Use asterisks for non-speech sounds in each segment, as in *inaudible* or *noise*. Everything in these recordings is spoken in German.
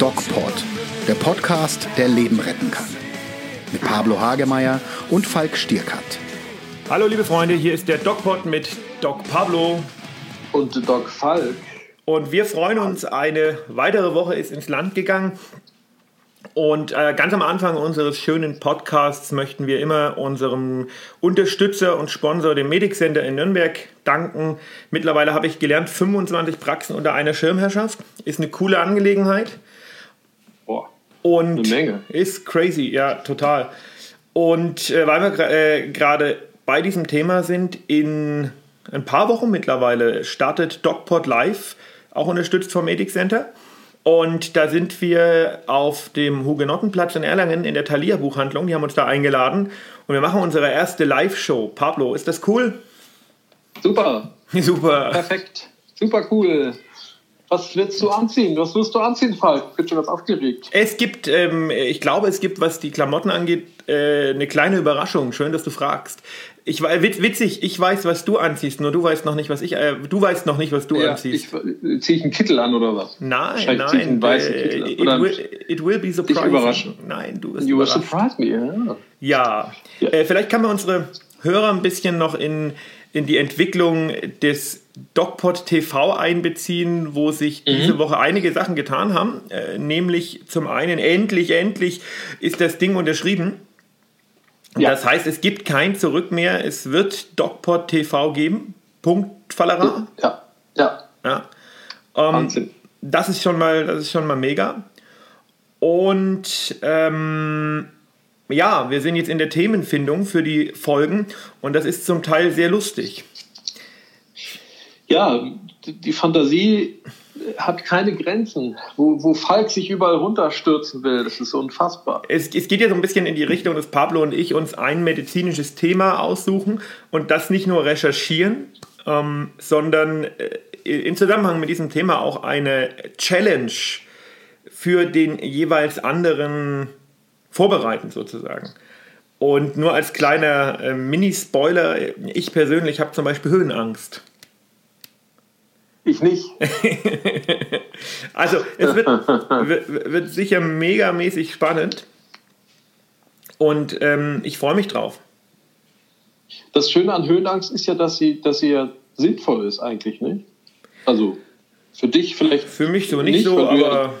DocPod, der Podcast, der Leben retten kann. Mit Pablo Hagemeyer und Falk Stierkat. Hallo liebe Freunde, hier ist der DocPod mit Doc Pablo und Doc Falk. Und wir freuen uns, eine weitere Woche ist ins Land gegangen. Und äh, ganz am Anfang unseres schönen Podcasts möchten wir immer unserem Unterstützer und Sponsor, dem Medic Center in Nürnberg, danken. Mittlerweile habe ich gelernt, 25 Praxen unter einer Schirmherrschaft. Ist eine coole Angelegenheit. Boah, und eine Menge. Ist crazy, ja, total. Und äh, weil wir äh, gerade bei diesem Thema sind, in ein paar Wochen mittlerweile startet DocPod Live, auch unterstützt vom Medic Center. Und da sind wir auf dem Hugenottenplatz in Erlangen in der Thalia Buchhandlung. Die haben uns da eingeladen und wir machen unsere erste Live-Show. Pablo, ist das cool? Super. *laughs* Super. Perfekt. Super cool. Was willst du anziehen? Was wirst du anziehen, Falk? Ich bin schon ganz aufgeregt. Es gibt, ähm, ich glaube, es gibt, was die Klamotten angeht, äh, eine kleine Überraschung. Schön, dass du fragst. Ich witzig, ich weiß, was du anziehst, nur du weißt noch nicht, was ich. Äh, du weißt noch nicht, was du ja, anziehst. Ich, ziehe ich einen Kittel an oder was? Nein, nein. Ich einen weißen äh, Kittel an. It, will, it will be surprising. Überraschen. Nein, du wirst You will surprise me, ja. Ja. ja. Äh, vielleicht kann man unsere Hörer ein bisschen noch in, in die Entwicklung des DocPod TV einbeziehen, wo sich mhm. diese Woche einige Sachen getan haben. Äh, nämlich zum einen, endlich, endlich ist das Ding unterschrieben. Ja. Das heißt, es gibt kein Zurück mehr. Es wird DocPod TV geben. Punkt, Fallera. Ja, ja. ja. Ähm. Das ist schon mal, das ist schon mal mega. Und ähm, ja, wir sind jetzt in der Themenfindung für die Folgen und das ist zum Teil sehr lustig. Ja, die Fantasie hat keine Grenzen, wo, wo Falk sich überall runterstürzen will. Das ist unfassbar. Es, es geht ja so ein bisschen in die Richtung, dass Pablo und ich uns ein medizinisches Thema aussuchen und das nicht nur recherchieren, ähm, sondern äh, in Zusammenhang mit diesem Thema auch eine Challenge für den jeweils anderen vorbereiten sozusagen. Und nur als kleiner äh, Mini-Spoiler, ich persönlich habe zum Beispiel Höhenangst. Ich nicht. *laughs* also es wird, *laughs* wird, sicher megamäßig spannend und ähm, ich freue mich drauf. Das Schöne an Höhenangst ist ja, dass sie, dass sie ja sinnvoll ist eigentlich, nicht? Also für dich vielleicht. Für mich so nicht, nicht so, aber.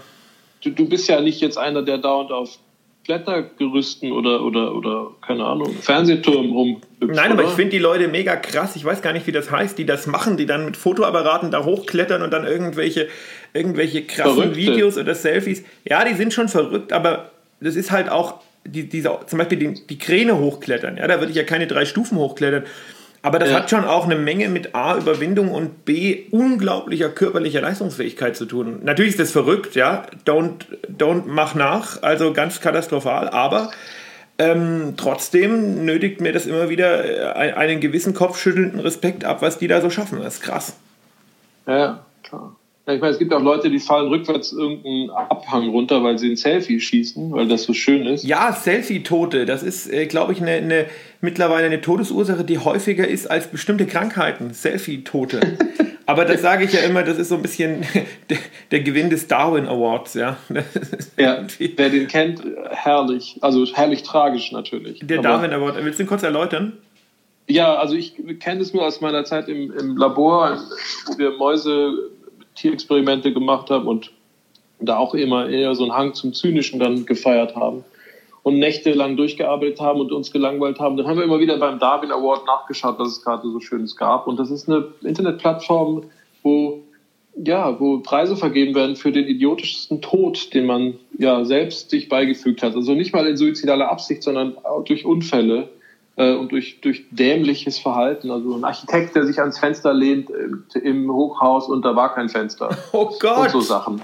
Du, du bist ja nicht jetzt einer, der dauernd auf Klettergerüsten oder, oder, oder keine Ahnung, Fernsehturm rum. Nein, aber ich finde die Leute mega krass. Ich weiß gar nicht, wie das heißt, die das machen, die dann mit Fotoapparaten da hochklettern und dann irgendwelche, irgendwelche krassen Verrückte. Videos oder Selfies. Ja, die sind schon verrückt, aber das ist halt auch die, diese, zum Beispiel die, die Kräne hochklettern. Ja, da würde ich ja keine drei Stufen hochklettern. Aber das ja. hat schon auch eine Menge mit A, Überwindung und B, unglaublicher körperlicher Leistungsfähigkeit zu tun. Natürlich ist das verrückt, ja. Don't, don't mach nach, also ganz katastrophal, aber ähm, trotzdem nötigt mir das immer wieder äh, einen gewissen kopfschüttelnden Respekt ab, was die da so schaffen. Das ist krass. Ja, klar. Ja, ich meine, es gibt auch Leute, die fallen rückwärts irgendeinen Abhang runter, weil sie ein Selfie schießen, weil das so schön ist. Ja, Selfie-Tote, das ist, äh, glaube ich, eine, eine, mittlerweile eine Todesursache, die häufiger ist als bestimmte Krankheiten. Selfie-Tote. *laughs* Aber das sage ich ja immer, das ist so ein bisschen *laughs* der, der Gewinn des Darwin Awards, ja. *laughs* Ja, wer den kennt, herrlich. Also herrlich tragisch natürlich. Der Aber Darwin Award, willst du ihn kurz erläutern? Ja, also ich kenne es nur aus meiner Zeit im, im Labor, wo wir Mäuse Tierexperimente gemacht haben und da auch immer eher so einen Hang zum Zynischen dann gefeiert haben und nächtelang durchgearbeitet haben und uns gelangweilt haben. Dann haben wir immer wieder beim Darwin Award nachgeschaut, was es gerade so Schönes gab. Und das ist eine Internetplattform, wo ja, wo Preise vergeben werden für den idiotischsten Tod, den man ja selbst sich beigefügt hat. Also nicht mal in suizidaler Absicht, sondern durch Unfälle und durch, durch dämliches Verhalten. Also ein Architekt, der sich ans Fenster lehnt äh, im Hochhaus und da war kein Fenster. *laughs* Oh Gott! Und so Sachen.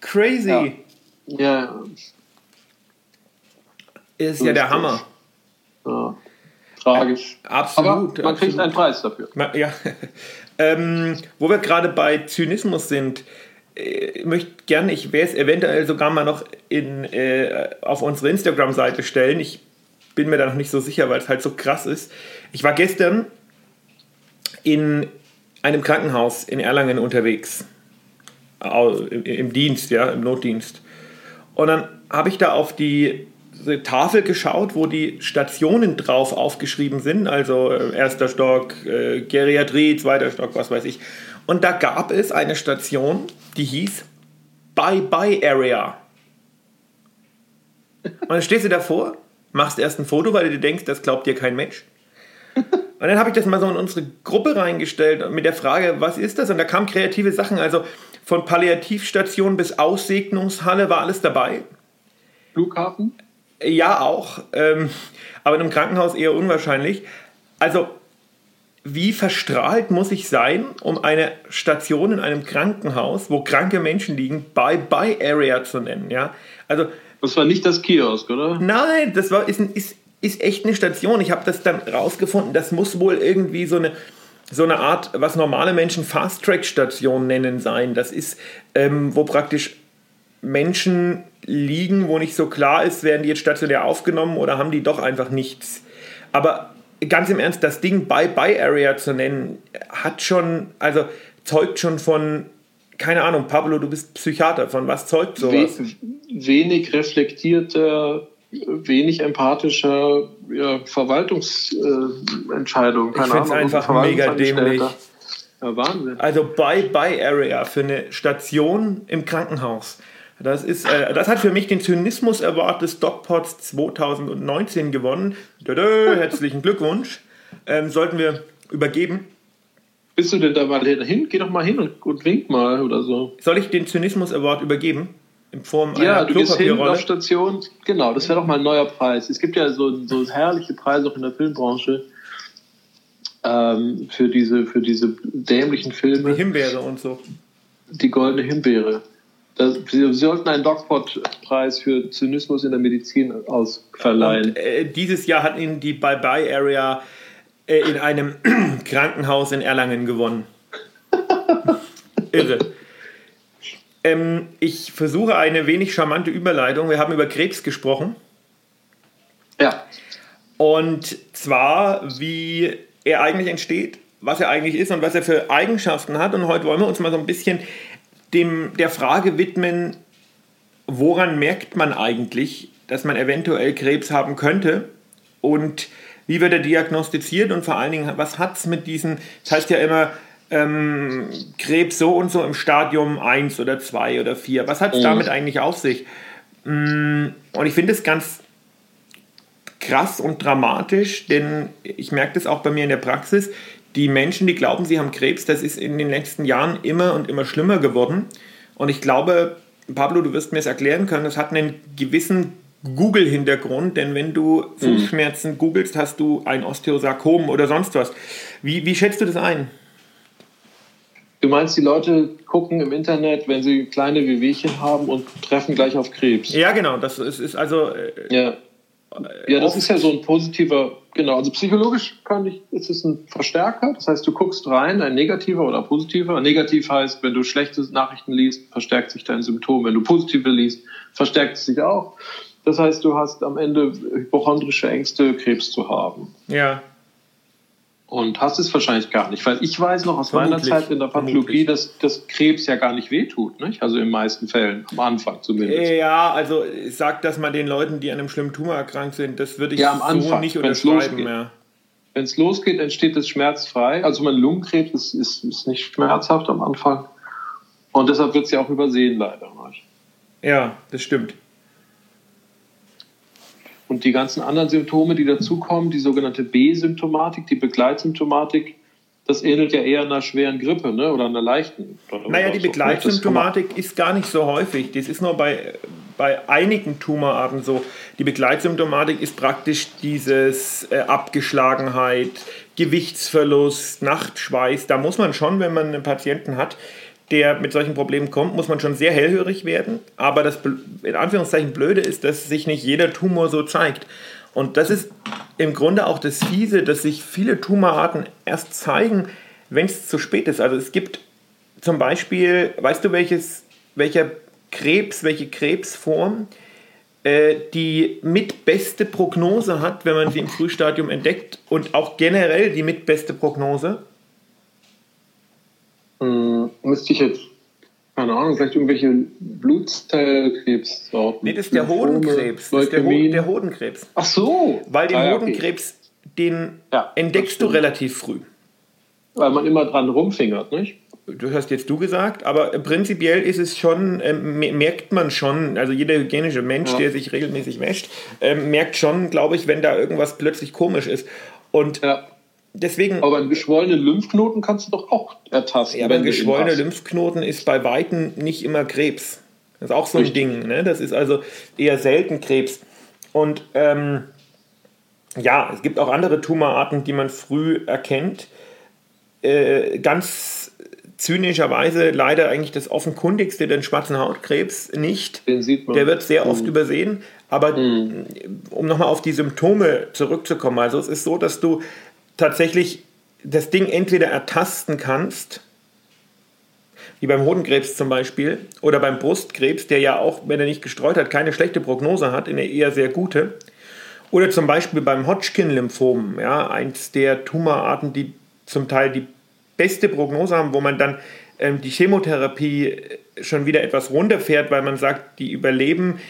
Crazy. Ja. ja. Ist so ja der Hammer. Ja. Tragisch. Absolut. Aber man absolut. kriegt einen Preis dafür. Ja. *laughs* ähm, wo wir gerade bei Zynismus sind, ich äh, möchte gerne, ich werde es eventuell sogar mal noch in, äh, auf unsere Instagram-Seite stellen. Ich bin mir da noch nicht so sicher, weil es halt so krass ist. Ich war gestern in einem Krankenhaus in Erlangen unterwegs. Im Dienst, ja, im Notdienst. Und dann habe ich da auf die Tafel geschaut, wo die Stationen drauf aufgeschrieben sind, also äh, erster Stock, äh, Geriatrie, zweiter Stock, was weiß ich. Und da gab es eine Station, die hieß Bye-Bye Area. Und dann stehst du davor, machst erst ein Foto, weil du dir denkst, das glaubt dir kein Mensch. *laughs* Und dann habe ich das mal so in unsere Gruppe reingestellt mit der Frage, was ist das? Und da kamen kreative Sachen, also von Palliativstation bis Aussegnungshalle war alles dabei. Flughafen? Ja, auch. Ähm, aber in einem Krankenhaus eher unwahrscheinlich. Also, wie verstrahlt muss ich sein, um eine Station in einem Krankenhaus, wo kranke Menschen liegen, Bye-Bye-Area zu nennen? Ja? Also, das war nicht das Kiosk, oder? Nein, das war, ist, ist, ist echt eine Station. Ich habe das dann rausgefunden. Das muss wohl irgendwie so eine, so eine Art, was normale Menschen Fast-Track-Station nennen sein. Das ist, ähm, wo praktisch Menschen liegen, wo nicht so klar ist, werden die jetzt stationär aufgenommen oder haben die doch einfach nichts. Aber ganz im Ernst, das Ding Bye-Bye-Area zu nennen, hat schon, also zeugt schon von, keine Ahnung, Pablo, du bist Psychiater, von was zeugt sowas? Wenig reflektierter, wenig empathischer ja, Verwaltungsentscheidung. Äh, ich finde es einfach mega dämlich. Ja, Wahnsinn. Also Bye-Bye-Area für eine Station im Krankenhaus. Das, ist, äh, das hat für mich den Zynismus Award des DocPods 2019 gewonnen. Dada, herzlichen Glückwunsch. Ähm, sollten wir übergeben. Bist du denn da mal hin? Geh doch mal hin und, und wink mal oder so. Soll ich den Zynismus Award übergeben? In Form ja, einer du gehst hin auf Station. Genau, das wäre doch mal ein neuer Preis. Es gibt ja so, so herrliche Preise auch in der Filmbranche ähm, für, diese, für diese dämlichen Filme. Die Himbeere und so. Die goldene Himbeere. Das, Sie sollten einen DocPod-Preis für Zynismus in der Medizin ausverleihen. Und, äh, dieses Jahr hat ihn die Bye-Bye-Area in einem *clears throat* Krankenhaus in Erlangen gewonnen. Irre. Ähm, ich versuche eine wenig charmante Überleitung. Wir haben über Krebs gesprochen. Ja. Und zwar, wie er eigentlich entsteht, was er eigentlich ist und was er für Eigenschaften hat. Und heute wollen wir uns mal so ein bisschen dem, der Frage widmen, woran merkt man eigentlich, dass man eventuell Krebs haben könnte und wie wird er diagnostiziert und vor allen Dingen, was hat es mit diesen, das heißt ja immer, ähm, Krebs so und so im Stadium 1 oder 2 oder 4, was hat es mhm. damit eigentlich auf sich? Mm, und ich finde es ganz krass und dramatisch, denn ich merke das auch bei mir in der Praxis, die Menschen, die glauben, sie haben Krebs, das ist in den letzten Jahren immer und immer schlimmer geworden. Und ich glaube, Pablo, du wirst mir es erklären können, das hat einen gewissen Google-Hintergrund, denn wenn du. Fußschmerzen mhm. googelst, hast du ein Osteosarkom oder sonst was. Wie, wie schätzt du das ein? Du meinst, die Leute gucken im Internet, wenn sie kleine Wehwehchen haben und treffen gleich auf Krebs? Ja, genau. Das ist, ist also. Äh, ja. Ja, das ist ja so ein positiver, genau. Also psychologisch kann ich, ist es ein Verstärker. Das heißt, du guckst rein, ein negativer oder positiver. Negativ heißt, wenn du schlechte Nachrichten liest, verstärkt sich dein Symptom. Wenn du positive liest, verstärkt es sich auch. Das heißt, du hast am Ende hypochondrische Ängste, Krebs zu haben. Ja. Und hast es wahrscheinlich gar nicht, weil ich weiß noch aus Vermutlich. meiner Zeit in der Pathologie, dass, dass Krebs ja gar nicht wehtut, nicht? also in den meisten Fällen, am Anfang zumindest. Ja, also sagt das mal den Leuten, die an einem schlimmen Tumor erkrankt sind, das würde ich ja, am Anfang, so nicht unterschreiben mehr. Wenn es losgeht, entsteht es schmerzfrei. Also mein Lungenkrebs ist, ist, ist nicht schmerzhaft am Anfang. Und deshalb wird es ja auch übersehen, leider. Ja, das stimmt. Und die ganzen anderen Symptome, die dazukommen, die sogenannte B-Symptomatik, die Begleitsymptomatik, das ähnelt ja eher einer schweren Grippe ne? oder einer leichten. Naja, die Begleitsymptomatik ist gar nicht so häufig. Das ist nur bei, bei einigen Tumorarten so. Die Begleitsymptomatik ist praktisch dieses äh, Abgeschlagenheit, Gewichtsverlust, Nachtschweiß. Da muss man schon, wenn man einen Patienten hat, der mit solchen Problemen kommt, muss man schon sehr hellhörig werden. Aber das in Anführungszeichen Blöde ist, dass sich nicht jeder Tumor so zeigt. Und das ist im Grunde auch das Fiese, dass sich viele Tumorarten erst zeigen, wenn es zu spät ist. Also es gibt zum Beispiel, weißt du, welches, welcher Krebs, welche Krebsform äh, die mitbeste Prognose hat, wenn man sie im Frühstadium entdeckt und auch generell die mitbeste Prognose? Hm, müsste ich jetzt, keine Ahnung, vielleicht irgendwelche Blutzellkrebssorten? Nee, das ist der Hodenkrebs. Das ist der, Ho der Hodenkrebs. Ach so. Weil den ah, ja, Hodenkrebs, okay. den ja, entdeckst du relativ früh. Weil man immer dran rumfingert, nicht? Du hast jetzt du gesagt, aber prinzipiell ist es schon, äh, merkt man schon, also jeder hygienische Mensch, ja. der sich regelmäßig wäscht, äh, merkt schon, glaube ich, wenn da irgendwas plötzlich komisch ist. Und ja. Deswegen. Aber einen geschwollenen Lymphknoten kannst du doch auch ertasten. Ja, aber ein geschwollener Lymphknoten ist bei Weitem nicht immer Krebs. Das ist auch so ein Richtig. Ding. Ne? Das ist also eher selten Krebs. Und ähm, ja, es gibt auch andere Tumorarten, die man früh erkennt. Äh, ganz zynischerweise leider eigentlich das offenkundigste, den schwarzen Hautkrebs nicht. Den sieht man. Der wird sehr oft mhm. übersehen. Aber mhm. um nochmal auf die Symptome zurückzukommen, also es ist so, dass du tatsächlich das Ding entweder ertasten kannst, wie beim Hodenkrebs zum Beispiel, oder beim Brustkrebs, der ja auch, wenn er nicht gestreut hat, keine schlechte Prognose hat, eine eher sehr gute. Oder zum Beispiel beim Hodgkin-Lymphom, ja, eins der Tumorarten, die zum Teil die beste Prognose haben, wo man dann ähm, die Chemotherapie äh, schon wieder etwas runterfährt, weil man sagt, die überleben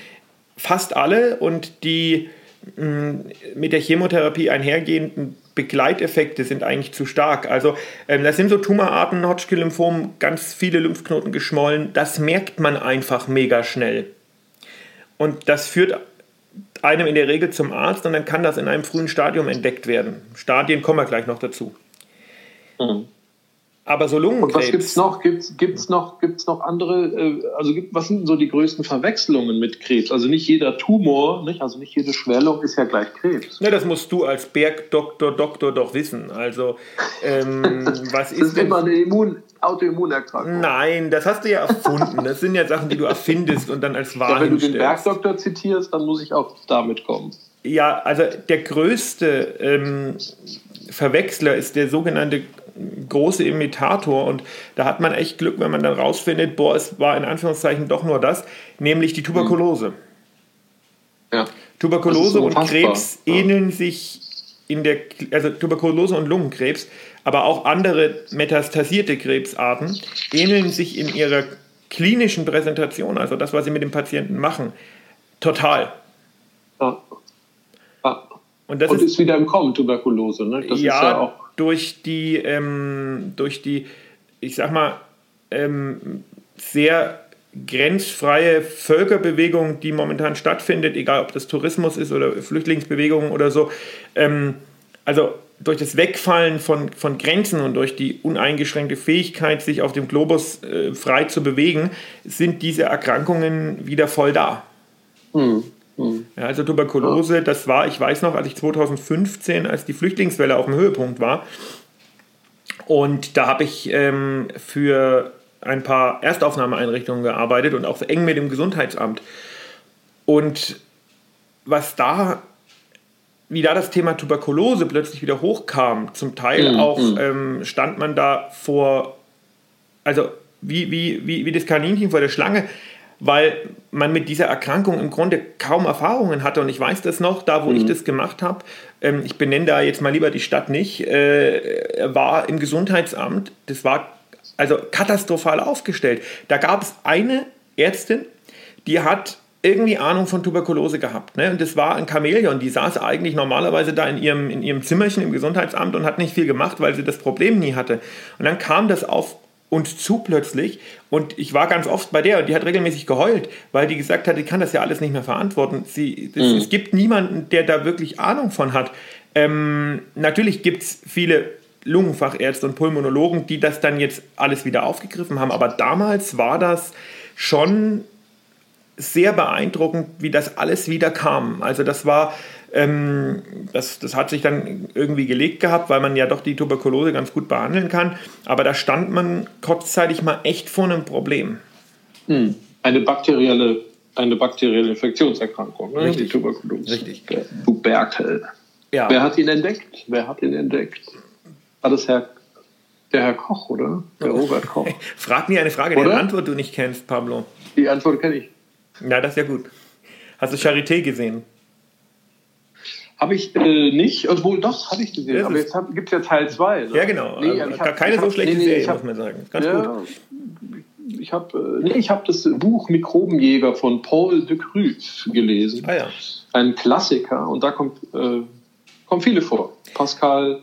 fast alle und die mh, mm, mit der Chemotherapie einhergehenden Begleiteffekte sind eigentlich zu stark. Also ähm, das sind so Tumorarten, Hodgkin-Lymphom, ganz viele Lymphknoten geschwollen. Das merkt man einfach mega schnell. Und das führt einem in der Regel zum Arzt und dann kann das in einem frühen Stadium entdeckt werden. Stadien kommen wir gleich noch dazu. Mhm. Aber so Lungenkrebs. Und was gibt es noch? Gibt es noch, gibt's noch andere, äh, also gibt, was sind so die größten Verwechslungen mit Krebs? Also nicht jeder Tumor, nicht? also nicht jede Schwellung ist ja gleich Krebs. Ne, das musst du als Bergdoktor, Doktor doch wissen. Also, ähm, *laughs* was ist. Das ist immer eine Immun Autoimmunerkrankung. Nein, das hast du ja erfunden. Das sind ja Sachen, die du erfindest und dann als Wahrheit. Ja, wenn du den Bergdoktor zitierst, dann muss ich auch damit kommen. Ja, also der größte ähm, Verwechsler ist der sogenannte große Imitator und da hat man echt Glück, wenn man dann rausfindet, boah, es war in Anführungszeichen doch nur das, nämlich die Tuberkulose. Ja. Tuberkulose so und Krebs ja. ähneln sich in der, also Tuberkulose und Lungenkrebs, aber auch andere metastasierte Krebsarten ähneln sich in ihrer klinischen Präsentation, also das, was sie mit dem Patienten machen, total. Ja. Und das und ist, ist, wieder im Kommen, Tuberkulose. Ne? Das ja, ist ja auch durch die, ähm, durch die, ich sag mal, ähm, sehr grenzfreie Völkerbewegung, die momentan stattfindet, egal ob das Tourismus ist oder Flüchtlingsbewegungen oder so. Ähm, also durch das Wegfallen von, von Grenzen und durch die uneingeschränkte Fähigkeit, sich auf dem Globus äh, frei zu bewegen, sind diese Erkrankungen wieder voll da. Mhm. Mhm. Ja, also Tuberkulose, das war, ich weiß noch, als ich 2015, als die Flüchtlingswelle auf dem Höhepunkt war, und da habe ich ähm, für ein paar Erstaufnahmeeinrichtungen gearbeitet und auch eng mit dem Gesundheitsamt. Und was da, wie da das Thema Tuberkulose plötzlich wieder hochkam, zum Teil mhm. auch mhm. ähm, stand man da vor, also wie, wie, wie, wie das Kaninchen vor der Schlange weil man mit dieser Erkrankung im Grunde kaum Erfahrungen hatte. Und ich weiß das noch, da wo mhm. ich das gemacht habe, ähm, ich benenne da jetzt mal lieber die Stadt nicht, äh, war im Gesundheitsamt, das war also katastrophal aufgestellt. Da gab es eine Ärztin, die hat irgendwie Ahnung von Tuberkulose gehabt. Ne? Und das war ein Chamäleon, die saß eigentlich normalerweise da in ihrem, in ihrem Zimmerchen im Gesundheitsamt und hat nicht viel gemacht, weil sie das Problem nie hatte. Und dann kam das auf uns zu plötzlich. Und ich war ganz oft bei der und die hat regelmäßig geheult, weil die gesagt hat, ich kann das ja alles nicht mehr verantworten. Sie, mhm. Es gibt niemanden, der da wirklich Ahnung von hat. Ähm, natürlich gibt es viele Lungenfachärzte und Pulmonologen, die das dann jetzt alles wieder aufgegriffen haben. Aber damals war das schon sehr beeindruckend, wie das alles wieder kam. Also das war ähm, das, das hat sich dann irgendwie gelegt gehabt, weil man ja doch die Tuberkulose ganz gut behandeln kann. Aber da stand man kurzzeitig mal echt vor einem Problem. Hm. Eine bakterielle, eine bakterielle Infektionserkrankung, ne? Richtig. die Tuberkulose. Richtig. Tuberkel. Ja. Wer hat ihn entdeckt? Wer hat ihn entdeckt? War das Herr, der Herr Koch, oder? Der Robert Koch. *laughs* Frag mir eine Frage, deren Antwort du nicht kennst, Pablo. Die Antwort kenne ich. Ja, das ist ja gut. Hast du Charité gesehen? Habe ich äh, nicht, obwohl doch, habe ich gesehen. Das aber jetzt gibt es ja Teil 2. Ne? Ja, genau. Nee, Also ich gar hab- keine ich so hab- schlechte nee, nee, Serie, ich hab- muss man sagen. Ganz ja, gut. Ich habe nee, ich hab das Buch Mikrobenjäger von Paul de Cruz gelesen. Ah ja. Ein Klassiker und da kommt, äh, kommen viele vor. Pascal,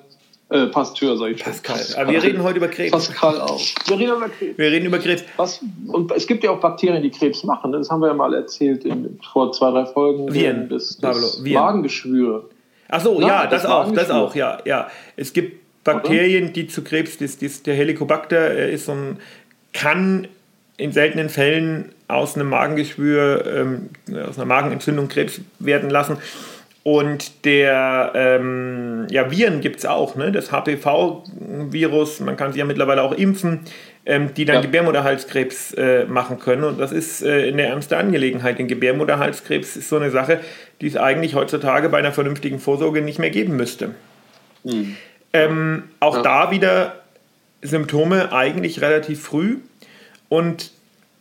äh, Pasteur, sag ich schon. Pascal. Aber wir reden heute über Krebs. Pascal auch. Wir reden über Krebs. Wir reden über Krebs. Was, und es gibt ja auch Bakterien, die Krebs machen. Das haben wir ja mal erzählt in, vor zwei, drei Folgen. Viren, Das, das Viren. Magengeschwür. Ach so, Na, ja, das, das auch, das auch, ja, ja. Es gibt Bakterien, die zu Krebs, das, das, der Helicobacter äh, ist so ein, kann in seltenen Fällen aus einem Magengeschwür, ähm, aus einer Magenentzündung Krebs werden lassen. Und der, ähm, ja, Viren gibt es auch, ne? das HPV-Virus, man kann sich ja mittlerweile auch impfen, ähm, die dann Ja. Gebärmutterhalskrebs äh, machen können. Und das ist äh, eine ernste Angelegenheit. Denn Gebärmutterhalskrebs ist so eine Sache, die es eigentlich heutzutage bei einer vernünftigen Vorsorge nicht mehr geben müsste. Ähm, auch Ja. da wieder Symptome eigentlich relativ früh. Und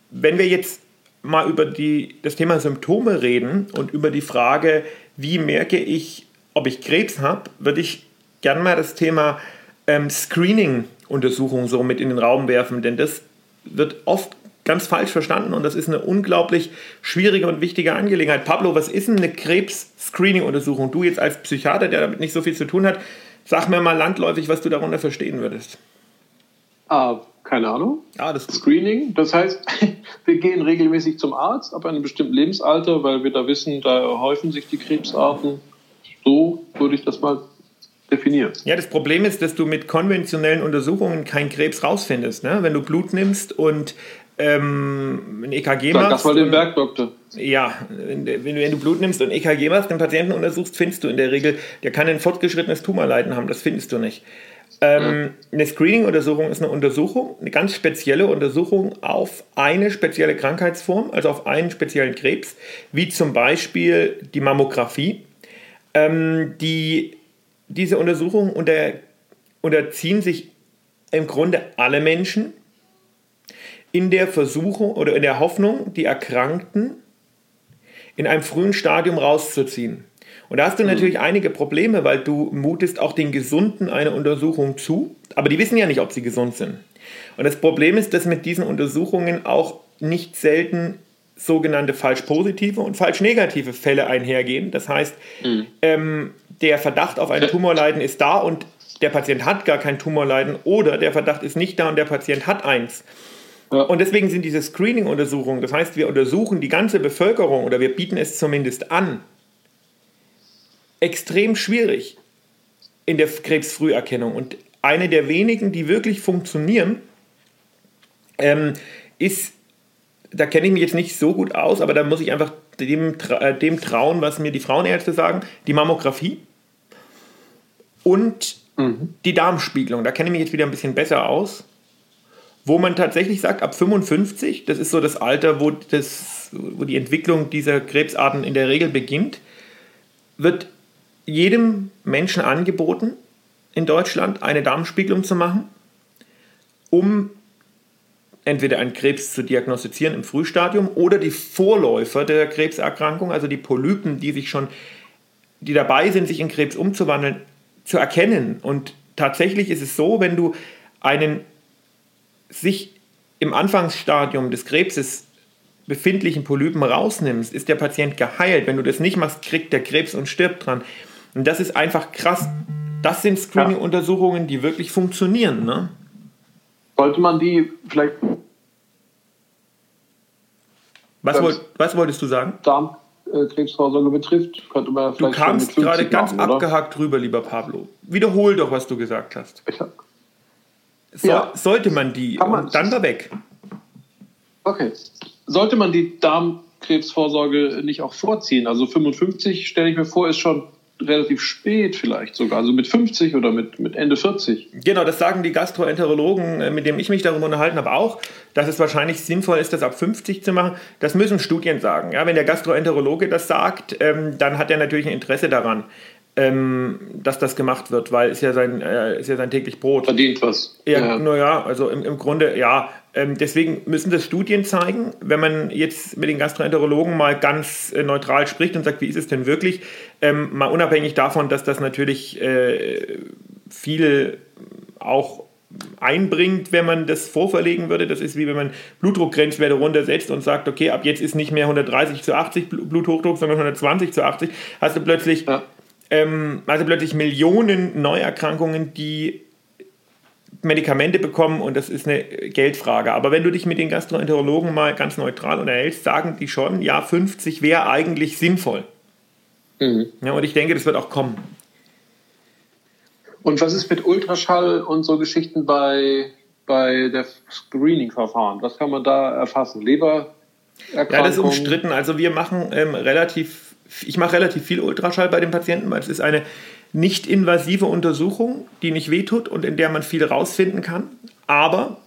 wenn wir jetzt mal über die, das Thema Symptome reden und über die Frage, wie merke ich, ob ich Krebs habe, würde ich gerne mal das Thema ähm, Screening-Untersuchung so mit in den Raum werfen, denn das wird oft ganz falsch verstanden und das ist eine unglaublich schwierige und wichtige Angelegenheit. Pablo, was ist denn eine Krebs-Screening-Untersuchung? Du jetzt als Psychiater, der damit nicht so viel zu tun hat, sag mir mal landläufig, was du darunter verstehen würdest. Ah, keine Ahnung. Ah, das. Screening. Das heißt, *laughs* wir gehen regelmäßig zum Arzt ab einem bestimmten Lebensalter, weil wir da wissen, da häufen sich die Krebsarten. So würde ich das mal definieren. Ja, das Problem ist, dass du mit konventionellen Untersuchungen keinen Krebs rausfindest. Ne? Wenn du Blut nimmst und ähm, ein EKG Sag machst. das mal dem Bergdoktor. Ja, wenn, du- wenn du Blut nimmst und EKG machst, den Patienten untersuchst, findest du in der Regel, der kann ein fortgeschrittenes Tumorleiden haben, das findest du nicht. Ähm, Eine Screening-Untersuchung ist eine Untersuchung, eine ganz spezielle Untersuchung auf eine spezielle Krankheitsform, also auf einen speziellen Krebs, wie zum Beispiel die Mammographie. Ähm, die, diese Untersuchungen unter, unterziehen sich im Grunde alle Menschen in der Versuchung oder in der Hoffnung, die Erkrankten in einem frühen Stadium rauszuziehen. Und da hast du natürlich einige Probleme, weil du mutest auch den Gesunden eine Untersuchung zu, aber die wissen ja nicht, ob sie gesund sind. Und das Problem ist, dass mit diesen Untersuchungen auch nicht selten sogenannte falsch positive und falsch negative Fälle einhergehen. Das heißt, ähm, der Verdacht auf ein Tumorleiden ist da und der Patient hat gar kein Tumorleiden oder der Verdacht ist nicht da und der Patient hat eins. Ja. Und deswegen sind diese Screening-Untersuchungen, das heißt, wir untersuchen die ganze Bevölkerung oder wir bieten es zumindest an, extrem schwierig in der Krebsfrüherkennung. Und eine der wenigen, die wirklich funktionieren, ähm, ist, da kenne ich mich jetzt nicht so gut aus, aber da muss ich einfach dem, äh, dem trauen, was mir die Frauenärzte sagen, die Mammographie und die Darmspiegelung. Da kenne ich mich jetzt wieder ein bisschen besser aus wo man tatsächlich sagt, ab 55, das ist so das Alter, wo, das, wo die Entwicklung dieser Krebsarten in der Regel beginnt, wird jedem Menschen angeboten, in Deutschland eine Darmspiegelung zu machen, um entweder einen Krebs zu diagnostizieren im Frühstadium oder die Vorläufer der Krebserkrankung, also die Polypen, die sich schon, die dabei sind, sich in Krebs umzuwandeln, zu erkennen. Und tatsächlich ist es so, wenn du einen sich im Anfangsstadium des Krebses befindlichen Polypen rausnimmst, ist der Patient geheilt. Wenn du das nicht machst, kriegt der Krebs und stirbt dran. Und das ist einfach krass. Das sind Screening-Untersuchungen, die wirklich funktionieren. Ne? Sollte man die vielleicht Was, wollt, was wolltest du sagen? Darmkrebsvorsorge betrifft, könnte man ja Du vielleicht schon kamst mit 50 gerade ganz machen, abgehakt drüber, lieber Pablo. Wiederhol doch, was du gesagt hast. Ich hab- So, Ja. Sollte man die Kann man- dann war weg. Okay. Sollte man die Darmkrebsvorsorge nicht auch vorziehen? Also 55, stelle ich mir vor, ist schon relativ spät vielleicht sogar. Also mit 50 oder mit, mit Ende 40. Genau, das sagen die Gastroenterologen, äh, mit denen ich mich darüber unterhalten habe, auch, dass es wahrscheinlich sinnvoll ist, das ab 50 zu machen. Das müssen Studien sagen. Ja, wenn der Gastroenterologe das sagt, ähm, dann hat er natürlich ein Interesse daran, ähm, dass das gemacht wird, weil es ja sein, äh, ist ja sein täglich Brot. Verdient was. Ja, naja, also im, im Grunde, ja, deswegen müssen das Studien zeigen. Wenn man jetzt mit den Gastroenterologen mal ganz äh, neutral spricht und sagt, wie ist es denn wirklich, ähm, mal unabhängig davon, dass das natürlich äh, viel auch einbringt, wenn man das vorverlegen würde. Das ist wie wenn man Blutdruckgrenzwerte runtersetzt und sagt, okay, ab jetzt ist nicht mehr 130 zu 80 Bluthochdruck, sondern 120 zu 80. Hast du plötzlich, ja. ähm, also plötzlich Millionen Neuerkrankungen, die Medikamente bekommen und das ist eine Geldfrage. Aber wenn du dich mit den Gastroenterologen mal ganz neutral unterhältst, sagen die schon, ja, 50 wäre eigentlich sinnvoll. Mhm. Ja, und ich denke, das wird auch kommen. Und was ist mit Ultraschall und so Geschichten bei, bei der Screening-Verfahren? Was kann man da erfassen? Leber? Ja, das ist umstritten. Also wir machen ähm, relativ, ich mache relativ viel Ultraschall bei den Patienten, weil es ist eine nicht invasive Untersuchung, die nicht wehtut und in der man viel rausfinden kann. Aber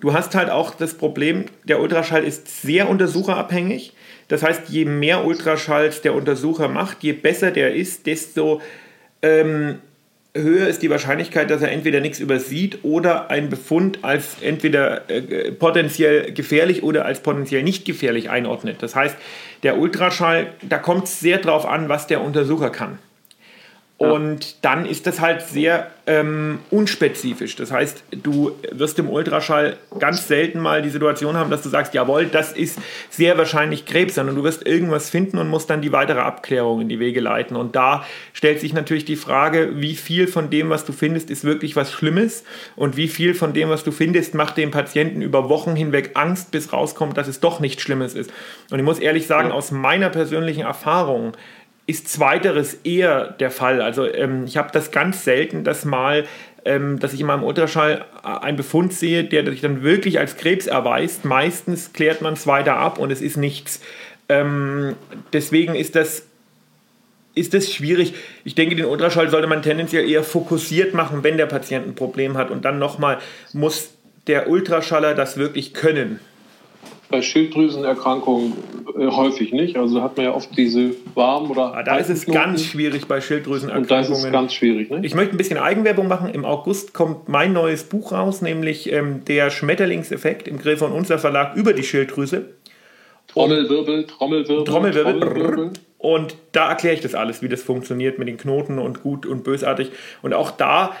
du hast halt auch das Problem, der Ultraschall ist sehr untersucherabhängig. Das heißt, je mehr Ultraschalls der Untersucher macht, je besser der ist, desto ähm, höher ist die Wahrscheinlichkeit, dass er entweder nichts übersieht oder einen Befund als entweder äh, potenziell gefährlich oder als potenziell nicht gefährlich einordnet. Das heißt, der Ultraschall, da kommt es sehr drauf an, was der Untersucher kann. Und dann ist das halt sehr ähm, unspezifisch. Das heißt, du wirst im Ultraschall ganz selten mal die Situation haben, dass du sagst, jawohl, das ist sehr wahrscheinlich Krebs, sondern du wirst irgendwas finden und musst dann die weitere Abklärung in die Wege leiten. Und da stellt sich natürlich die Frage, wie viel von dem, was du findest, ist wirklich was Schlimmes und wie viel von dem, was du findest, macht dem Patienten über Wochen hinweg Angst, bis rauskommt, dass es doch nichts Schlimmes ist. Und ich muss ehrlich sagen, aus meiner persönlichen Erfahrung, ist zweiteres eher der Fall. Also ähm, ich habe das ganz selten, dass mal, ähm, dass ich in meinem Ultraschall einen Befund sehe, der sich dann wirklich als Krebs erweist. Meistens klärt man es weiter ab und es ist nichts. Ähm, deswegen ist das ist das schwierig. Ich denke, den Ultraschall sollte man tendenziell eher fokussiert machen, wenn der Patient ein Problem hat. Und dann nochmal muss der Ultraschaller das wirklich können bei Schilddrüsenerkrankungen äh, häufig nicht. Also hat man ja oft diese warmen oder. Ah, da ist es ganz schwierig bei Schilddrüsenerkrankungen. Und da ist es ganz schwierig. Ne? Ich möchte ein bisschen Eigenwerbung machen. Im August kommt mein neues Buch raus, nämlich ähm, Der Schmetterlingseffekt im Grill von unser Verlag über die Schilddrüse. Trommelwirbel, Trommelwirbel. Trommelwirbel. Trommelwirbel. Und da erkläre ich das alles, wie das funktioniert mit den Knoten und gut und bösartig. Und auch da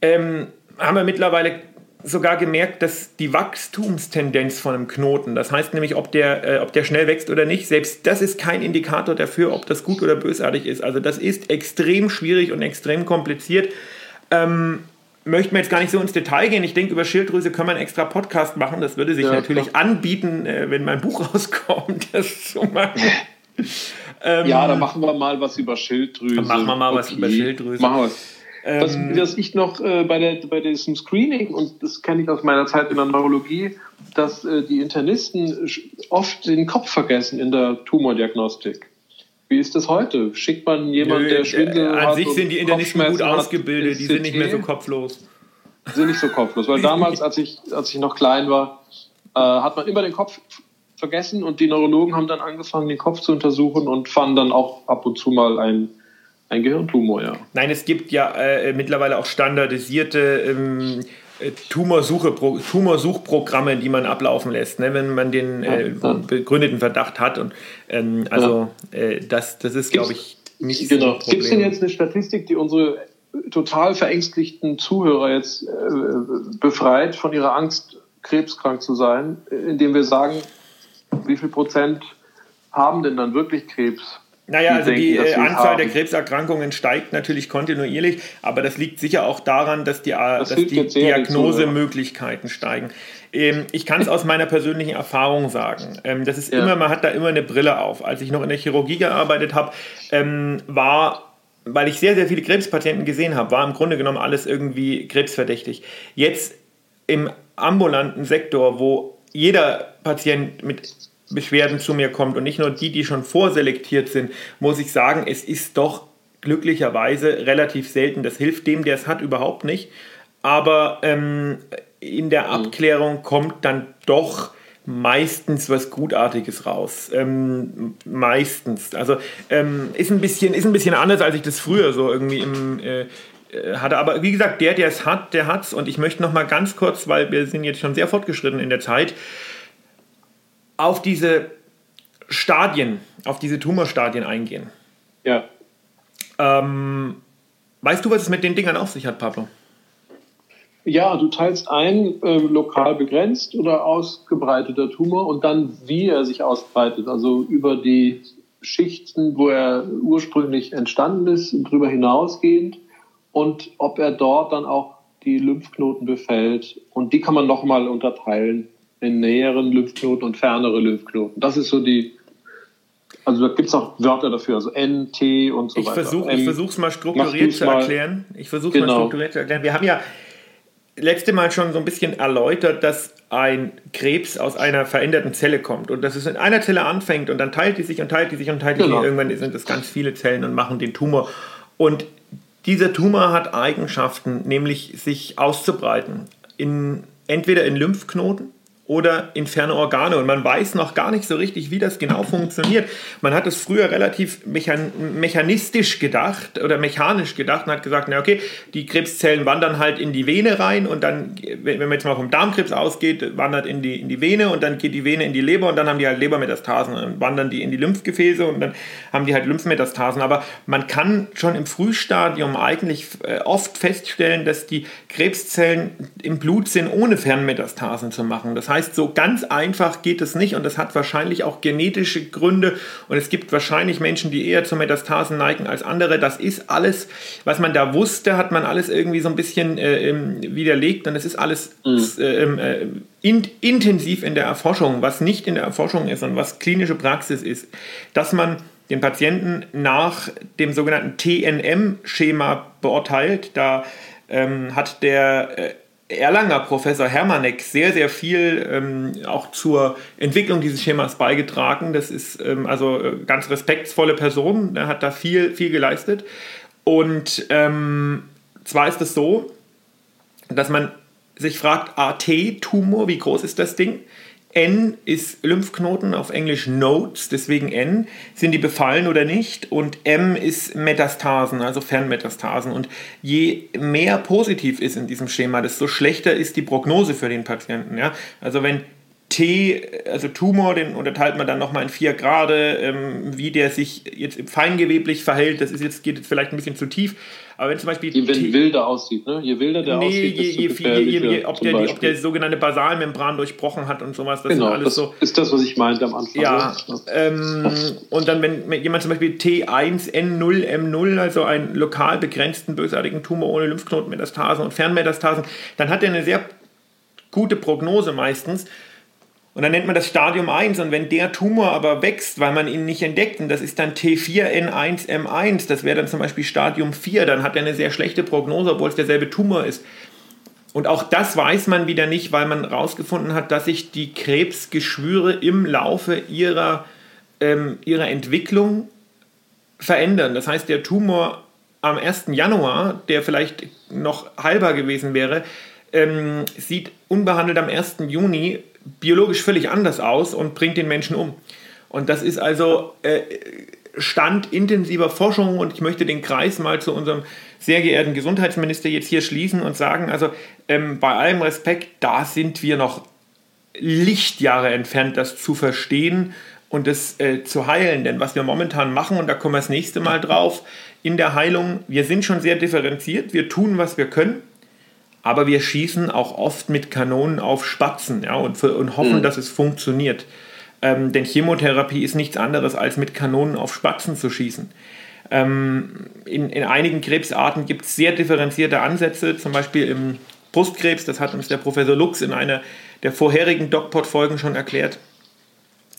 ähm, haben wir mittlerweile sogar gemerkt, dass die Wachstumstendenz von einem Knoten, das heißt nämlich, ob der, äh, ob der schnell wächst oder nicht, selbst das ist kein Indikator dafür, ob das gut oder bösartig ist. Also das ist extrem schwierig und extrem kompliziert. Ähm, möchten wir jetzt gar nicht so ins Detail gehen. Ich denke, über Schilddrüse können wir einen extra Podcast machen. Das würde sich ja, natürlich klar. anbieten, äh, wenn mein Buch *laughs* rauskommt, das zu machen. ähm, ja, dann machen wir mal was über Schilddrüse. Dann machen wir mal okay. was über Schilddrüse. Machen wir was, ähm, was ich noch äh, bei, der, bei diesem Screening, und das kenne ich aus meiner Zeit in der Neurologie, dass äh, die Internisten oft den Kopf vergessen in der Tumordiagnostik. Wie ist das heute? Schickt man jemanden, der Schwindel äh, An sich sind die Internisten gut ausgebildet, die sind nicht mehr so kopflos. Sind nicht so kopflos, weil damals, als ich, als ich noch klein war, äh, hat man immer den Kopf vergessen und die Neurologen haben dann angefangen, den Kopf zu untersuchen und fanden dann auch ab und zu mal ein ein Gehirntumor, ja. Nein, es gibt ja äh, mittlerweile auch standardisierte ähm, äh, Tumorsuche, Tumorsuchprogramme, die man ablaufen lässt, ne, wenn man den äh, begründeten Verdacht hat. Und, ähm, also äh, das, das ist, glaube ich, nicht genau. so. Gibt es denn jetzt eine Statistik, die unsere total verängstigten Zuhörer jetzt äh, befreit von ihrer Angst, krebskrank zu sein, indem wir sagen, wie viel Prozent haben denn dann wirklich Krebs? Naja, also denken, die äh, Anzahl der Krebserkrankungen steigt natürlich kontinuierlich, aber das liegt sicher auch daran, dass die, äh, das dass die Diagnosemöglichkeiten steigen. Ähm, ich kann es *laughs* aus meiner persönlichen Erfahrung sagen. Ähm, das ist ja. immer, man hat da immer eine Brille auf. Als ich noch in der Chirurgie gearbeitet habe, ähm, war weil ich sehr, sehr viele Krebspatienten gesehen habe, war im Grunde genommen alles irgendwie krebsverdächtig. Jetzt im ambulanten Sektor, wo jeder Patient mit Beschwerden zu mir kommt und nicht nur die, die schon vorselektiert sind, muss ich sagen, es ist doch glücklicherweise relativ selten. Das hilft dem, der es hat, überhaupt nicht. Aber ähm, in der mhm. Abklärung kommt dann doch meistens was Gutartiges raus. Ähm, meistens. Also ähm, ist, ein bisschen, ist ein bisschen anders, als ich das früher so irgendwie im, äh, äh, hat er aber, wie gesagt, der, der es hat, der hat es. Und ich möchte noch mal ganz kurz, weil wir sind jetzt schon sehr fortgeschritten in der Zeit, auf diese Stadien, auf diese Tumorstadien eingehen. Ja. Ähm, weißt du, was es mit den Dingern auf sich hat, Pablo? Ja, du teilst ein, äh, lokal begrenzt oder ausgebreiteter Tumor und dann, wie er sich ausbreitet, also über die Schichten, wo er ursprünglich entstanden ist, darüber hinausgehend und ob er dort dann auch die Lymphknoten befällt. Und die kann man nochmal unterteilen in näheren Lymphknoten und fernere Lymphknoten. Das ist so die, also da gibt es auch Wörter dafür, also N, T und so ich weiter. Versuch, ich versuche es mal strukturiert zu erklären. Ich versuche genau. mal strukturiert zu erklären. Wir haben ja letzte Mal schon so ein bisschen erläutert, dass ein Krebs aus einer veränderten Zelle kommt und dass es in einer Zelle anfängt und dann teilt die sich und teilt die sich und teilt die genau. sich. Irgendwann sind es ganz viele Zellen und machen den Tumor. Und dieser Tumor hat Eigenschaften, nämlich sich auszubreiten. In, entweder in Lymphknoten oder in Organe. Und man weiß noch gar nicht so richtig, wie das genau funktioniert. Man hat es früher relativ mechanistisch gedacht oder mechanisch gedacht und hat gesagt, na okay, die Krebszellen wandern halt in die Vene rein und dann, wenn man jetzt mal vom Darmkrebs ausgeht, wandert in die, in die Vene und dann geht die Vene in die Leber und dann haben die halt Lebermetastasen und wandern die in die Lymphgefäße und dann haben die halt Lymphmetastasen. Aber man kann schon im Frühstadium eigentlich äh, oft feststellen, dass die Krebszellen im Blut sind, ohne Fernmetastasen zu machen. Das heißt, heißt, so ganz einfach geht es nicht und das hat wahrscheinlich auch genetische Gründe und es gibt wahrscheinlich Menschen, die eher zu Metastasen neigen als andere. Das ist alles, was man da wusste, hat man alles irgendwie so ein bisschen äh, widerlegt und es ist alles mhm. äh, ähm, äh, in, intensiv in der Erforschung, was nicht in der Erforschung ist und was klinische Praxis ist, dass man den Patienten nach dem sogenannten TNM-Schema beurteilt. Da ähm, hat der äh, Erlanger Professor Hermannek sehr, sehr viel ähm, auch zur Entwicklung dieses Schemas beigetragen. Das ist ähm, also äh, ganz respektsvolle Person, er hat da viel, viel geleistet. Und ähm, zwar ist es so, dass man sich fragt, AT-Tumor, wie groß ist das Ding? N ist Lymphknoten, auf Englisch Nodes, deswegen N. Sind die befallen oder nicht? Und M ist Metastasen, also Fernmetastasen. Und je mehr positiv ist in diesem Schema, desto schlechter ist die Prognose für den Patienten. Ja? Also wenn T, also Tumor, den unterteilt man dann nochmal in vier Grade, ähm, wie der sich jetzt feingeweblich verhält, das ist jetzt, geht jetzt vielleicht ein bisschen zu tief, aber wenn zum Beispiel... Je wenn wilder aussieht, ne? Je wilder der nee, aussieht, je, je, je, je ob, der, die, ob der sogenannte Basalmembran durchbrochen hat und sowas, das genau, alles das so... ist das, was ich meinte am Anfang. Ja, ne? ähm, und dann wenn jemand zum Beispiel T1N0M0, also einen lokal begrenzten bösartigen Tumor ohne Lymphknotenmetastasen und Fernmetastasen, dann hat er eine sehr gute Prognose meistens, und dann nennt man das Stadium 1 und wenn der Tumor aber wächst, weil man ihn nicht entdeckt, und das ist dann T4N1M1, das wäre dann zum Beispiel Stadium 4, dann hat er eine sehr schlechte Prognose, obwohl es derselbe Tumor ist. Und auch das weiß man wieder nicht, weil man herausgefunden hat, dass sich die Krebsgeschwüre im Laufe ihrer, ähm, ihrer Entwicklung verändern. Das heißt, der Tumor am 1. Januar, der vielleicht noch heilbar gewesen wäre, ähm, sieht unbehandelt am 1. Juni biologisch völlig anders aus und bringt den Menschen um. Und das ist also äh, Stand intensiver Forschung und ich möchte den Kreis mal zu unserem sehr geehrten Gesundheitsminister jetzt hier schließen und sagen, also ähm, bei allem Respekt, da sind wir noch Lichtjahre entfernt, das zu verstehen und das äh, zu heilen. Denn was wir momentan machen, und da kommen wir das nächste Mal drauf, in der Heilung, wir sind schon sehr differenziert, wir tun, was wir können aber wir schießen auch oft mit Kanonen auf Spatzen ja, und, und hoffen, mhm. dass es funktioniert. Ähm, denn Chemotherapie ist nichts anderes, als mit Kanonen auf Spatzen zu schießen. Ähm, in, in einigen Krebsarten gibt es sehr differenzierte Ansätze, zum Beispiel im Brustkrebs, das hat uns der Professor Lux in einer der vorherigen DocPod-Folgen schon erklärt.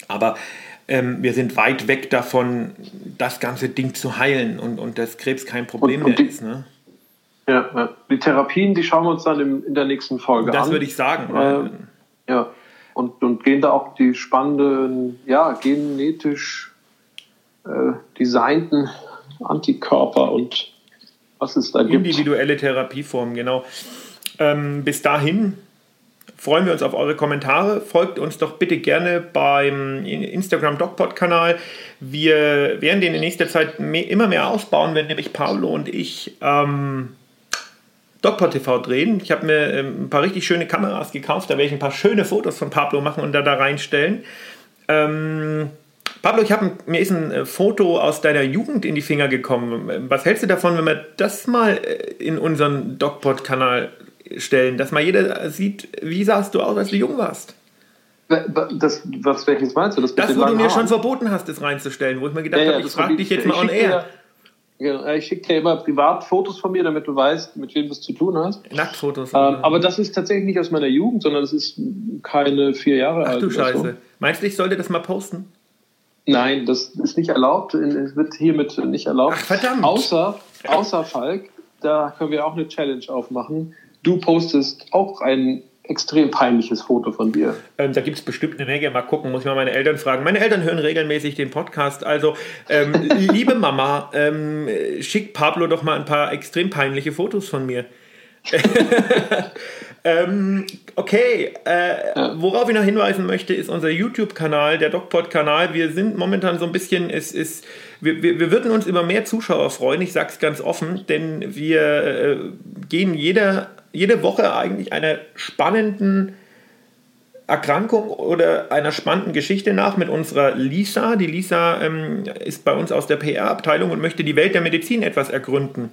Aber ähm, wir sind weit weg davon, das ganze Ding zu heilen und, und dass Krebs kein Problem und, und mehr ist. Ne? Ja, die Therapien, die schauen wir uns dann in der nächsten Folge das an. Das würde ich sagen. Äh, ja, und, und gehen da auch die spannenden, ja, genetisch äh, designten Antikörper und was es da gibt. Individuelle Therapieformen, genau. Ähm, bis dahin freuen wir uns auf eure Kommentare. Folgt uns doch bitte gerne beim Instagram DocPod Kanal. Wir werden den in nächster Zeit mehr, immer mehr ausbauen, wenn nämlich Paolo und ich ähm, DocPod TV drehen. Ich habe mir ähm, ein paar richtig schöne Kameras gekauft. Da werde ich ein paar schöne Fotos von Pablo machen und da, da reinstellen. Ähm, Pablo, ich hab, mir ist ein äh, Foto aus deiner Jugend in die Finger gekommen. Was hältst du davon, wenn wir das mal äh, in unseren DocPod-Kanal stellen, dass mal jeder sieht, wie sahst du aus, als du jung warst? Das, was welches meinst du? Das, das wo du mir schon verboten hast, das reinzustellen, wo ich mir gedacht ja, ja, habe, ich frage dich jetzt mal on air. Ja, ich schicke dir immer privat Fotos von mir, damit du weißt, mit wem du es zu tun hast. Nacktfotos. Ähm, aber das ist tatsächlich nicht aus meiner Jugend, sondern das ist keine vier Jahre Ach alt. Ach du Scheiße. So. Meinst du, ich sollte das mal posten? Nein, das ist nicht erlaubt. Es wird hiermit nicht erlaubt. Ach, verdammt. Außer, außer Falk, da können wir auch eine Challenge aufmachen. Du postest auch ein extrem peinliches Foto von dir. Ähm, da gibt es bestimmt eine Menge. Mal gucken, muss ich mal meine Eltern fragen. Meine Eltern hören regelmäßig den Podcast. Also, ähm, *laughs* liebe Mama, ähm, schick Pablo doch mal ein paar extrem peinliche Fotos von mir. *laughs* ähm, okay, äh, ja. worauf ich noch hinweisen möchte, ist unser YouTube-Kanal, der DocPod-Kanal. Wir sind momentan so ein bisschen, es ist, wir, wir, wir würden uns über mehr Zuschauer freuen, ich sage es ganz offen, denn wir äh, gehen jeder, jede Woche eigentlich einer spannenden Erkrankung oder einer spannenden Geschichte nach mit unserer Lisa. Die Lisa ähm, ist bei uns aus der PR-Abteilung und möchte die Welt der Medizin etwas ergründen.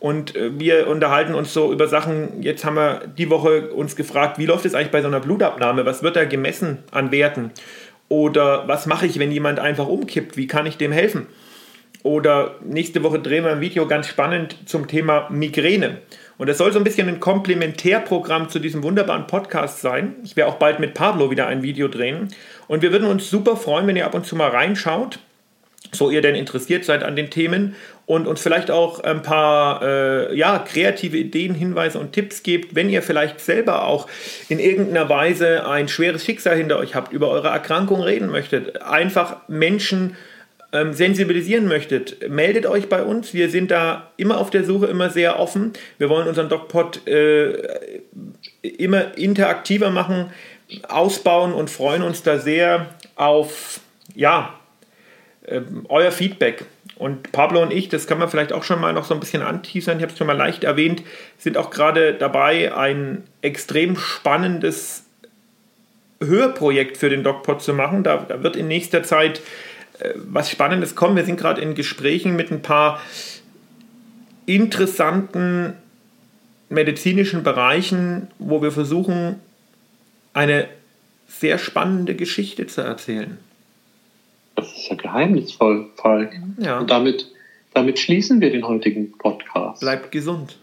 Und äh, wir unterhalten uns so über Sachen. Jetzt haben wir die Woche uns gefragt, wie läuft es eigentlich bei so einer Blutabnahme? Was wird da gemessen an Werten? Oder was mache ich, wenn jemand einfach umkippt? Wie kann ich dem helfen? Oder nächste Woche drehen wir ein Video ganz spannend zum Thema Migräne. Und das soll so ein bisschen ein Komplementärprogramm zu diesem wunderbaren Podcast sein. Ich werde auch bald mit Pablo wieder ein Video drehen. Und wir würden uns super freuen, wenn ihr ab und zu mal reinschaut, so ihr denn interessiert seid an den Themen und uns vielleicht auch ein paar äh, ja, kreative Ideen, Hinweise und Tipps gebt, wenn ihr vielleicht selber auch in irgendeiner Weise ein schweres Schicksal hinter euch habt, über eure Erkrankung reden möchtet, einfach Menschen ähm, sensibilisieren möchtet, meldet euch bei uns. Wir sind da immer auf der Suche, immer sehr offen. Wir wollen unseren DocPod äh, immer interaktiver machen, ausbauen und freuen uns da sehr auf ja, äh, euer Feedback. Und Pablo und ich, das kann man vielleicht auch schon mal noch so ein bisschen anteasern, ich habe es schon mal leicht erwähnt, sind auch gerade dabei, ein extrem spannendes Hörprojekt für den DocPod zu machen. Da, da wird in nächster Zeit was Spannendes kommen. Wir sind gerade in Gesprächen mit ein paar interessanten medizinischen Bereichen, wo wir versuchen, eine sehr spannende Geschichte zu erzählen. Das ist ja geheimnisvoll, Falk. Ja. Und damit, damit schließen wir den heutigen Podcast. Bleibt gesund.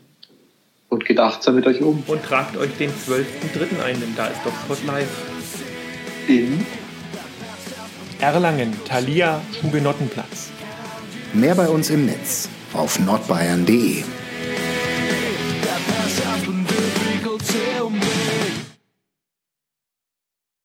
Und geht achtsam mit euch um. Und tragt euch den 12.3. ein, denn da ist doch Spot Live. In Erlangen, Thalia, Hugenottenplatz. Mehr bei uns im Netz auf nordbayern.de.